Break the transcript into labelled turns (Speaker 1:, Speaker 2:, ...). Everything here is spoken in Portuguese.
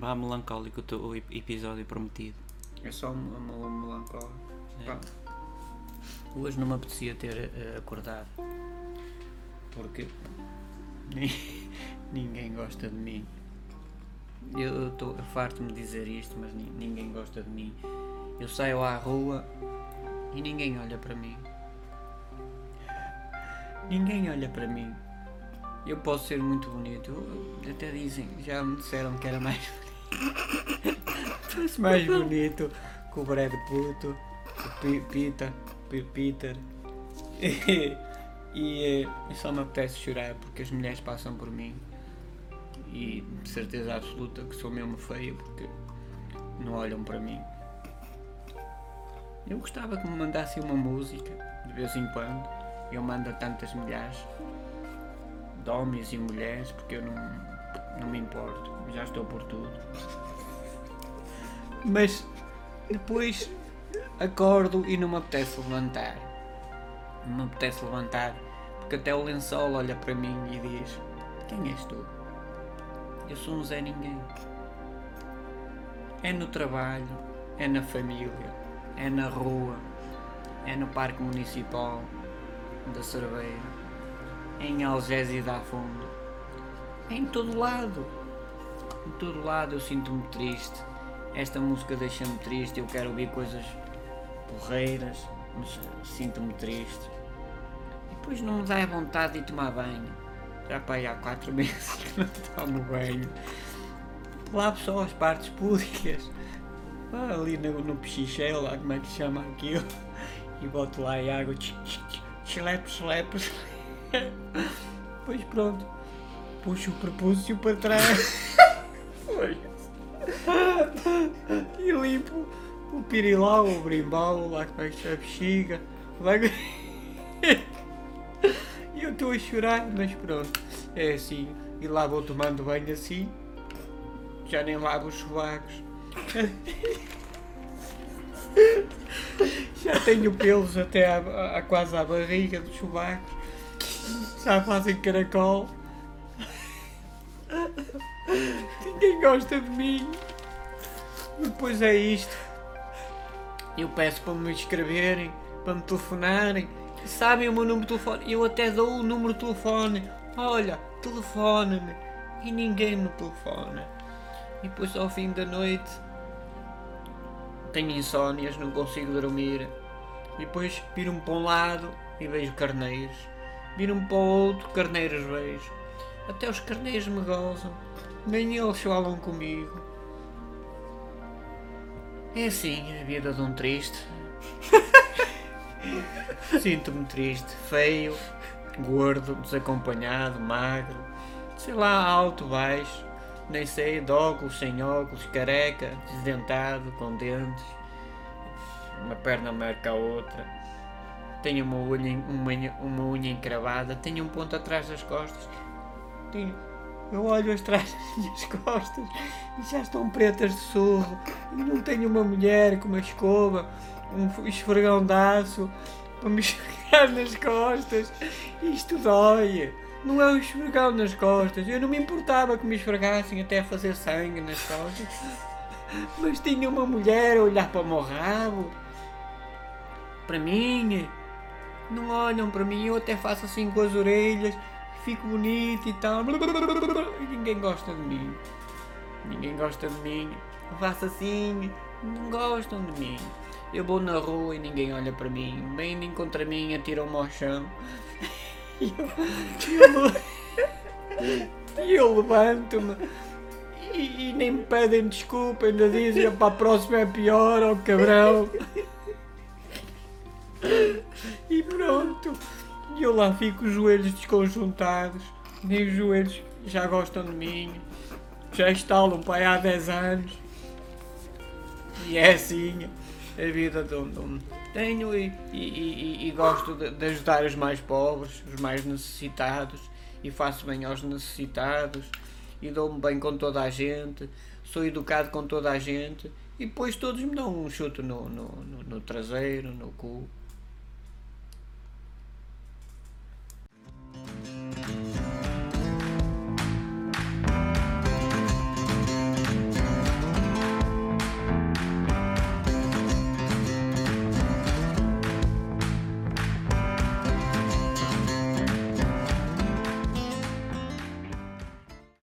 Speaker 1: estava melancólico o teu episódio prometido.
Speaker 2: É só melancólico.
Speaker 1: É.
Speaker 2: Hoje não me apetecia ter uh, acordado. Porque ni- ninguém gosta de mim. Eu estou farto-me de dizer isto, mas ni- ninguém gosta de mim. Eu saio à rua e ninguém olha para mim. Ninguém olha para mim. Eu posso ser muito bonito. Até dizem, já me disseram que era mais bonito. Mais bonito que o Brad Pitt, o Pi- Pita, Pi- Peter. E, e, eh, só me apetece chorar porque as mulheres passam por mim. E de certeza absoluta que sou mesmo feio porque não olham para mim. Eu gostava que me mandassem uma música de vez em quando. Eu mando a tantas milhares de homens e mulheres porque eu não, não me importo. Já estou por tudo. Mas depois acordo e não me apetece levantar. Não me apetece levantar porque até o lençol olha para mim e diz: Quem és tu? Eu sou um Zé Ninguém. É no trabalho, é na família, é na rua, é no Parque Municipal da Cerveira, é em Algés e da Fundo. Em todo lado. Em todo lado eu sinto-me triste. Esta música deixa-me triste. Eu quero ouvir coisas porreiras, mas sinto-me triste. E depois não me dá vontade de tomar banho. Já para aí há quatro meses que não tomo banho. Lavo só as partes públicas. Ali no, no pechichel, lá como é que se chama aquilo. E boto lá a água. Chlepe, chlepe. Pois pronto. Puxo o prepúcio para trás. E limpo o pirilau, o brimbau, lá que chama a bexiga. Lá... E eu estou a chorar, mas pronto. É assim. E lá vou tomando banho assim. Já nem lavo os sovacos. Já tenho pelos até à, à- quase à barriga dos sovacos. Já fazem caracol. Ninguém gosta de mim. Depois é isto. Eu peço para me escreverem, para me telefonarem. Sabem o meu número de telefone? Eu até dou o número de telefone. Olha, telefona-me. E ninguém me telefona. E depois ao fim da noite tenho insónias, não consigo dormir. E depois viro-me para um lado e vejo carneiros. Viro-me para o outro, carneiros vejo. Até os carneiros me gozam. Nem eles falam comigo. É assim a vida de um triste. Sinto-me triste, feio, gordo, desacompanhado, magro, sei lá, alto, baixo, nem sei, de óculos, sem óculos, careca, desdentado, com dentes, uma perna maior que a outra, tenho uma unha, uma, unha- uma unha encravada, tenho um ponto atrás das costas, tenho, eu olho atrás das minhas costas e já estão pretas de surro, e não tenho uma mulher com uma escova, um esfregão de aço, para me esfregar nas costas. Isto dói. Não é um esfregão nas costas. Eu não me importava que me esfregassem até fazer sangue nas costas. Mas tinha uma mulher a olhar para o meu rabo. Para mim. Não olham para mim. Eu até faço assim com as orelhas. Fico bonito e tal. E ninguém gosta de mim. Ninguém gosta de mim. Faço assim. Não gostam de mim. Eu vou na rua e ninguém olha para mim. Vêm contra mim, atiram-me ao chão. E eu, eu, eu levanto-me e, e nem me pedem desculpa, ainda dizem para a próxima é pior, ó cabrão. E pronto. E eu lá fico os joelhos desconjuntados. Nem os joelhos já gostam de mim. Já estalam para aí há 10 anos. E é assim a vida de onde tenho e, e- e- e gosto de, de ajudar os mais pobres, os mais necessitados e faço bem aos necessitados e dou-me bem com toda a gente, sou educado com toda a gente e depois todos me dão um chute no, no, no- no traseiro, no cu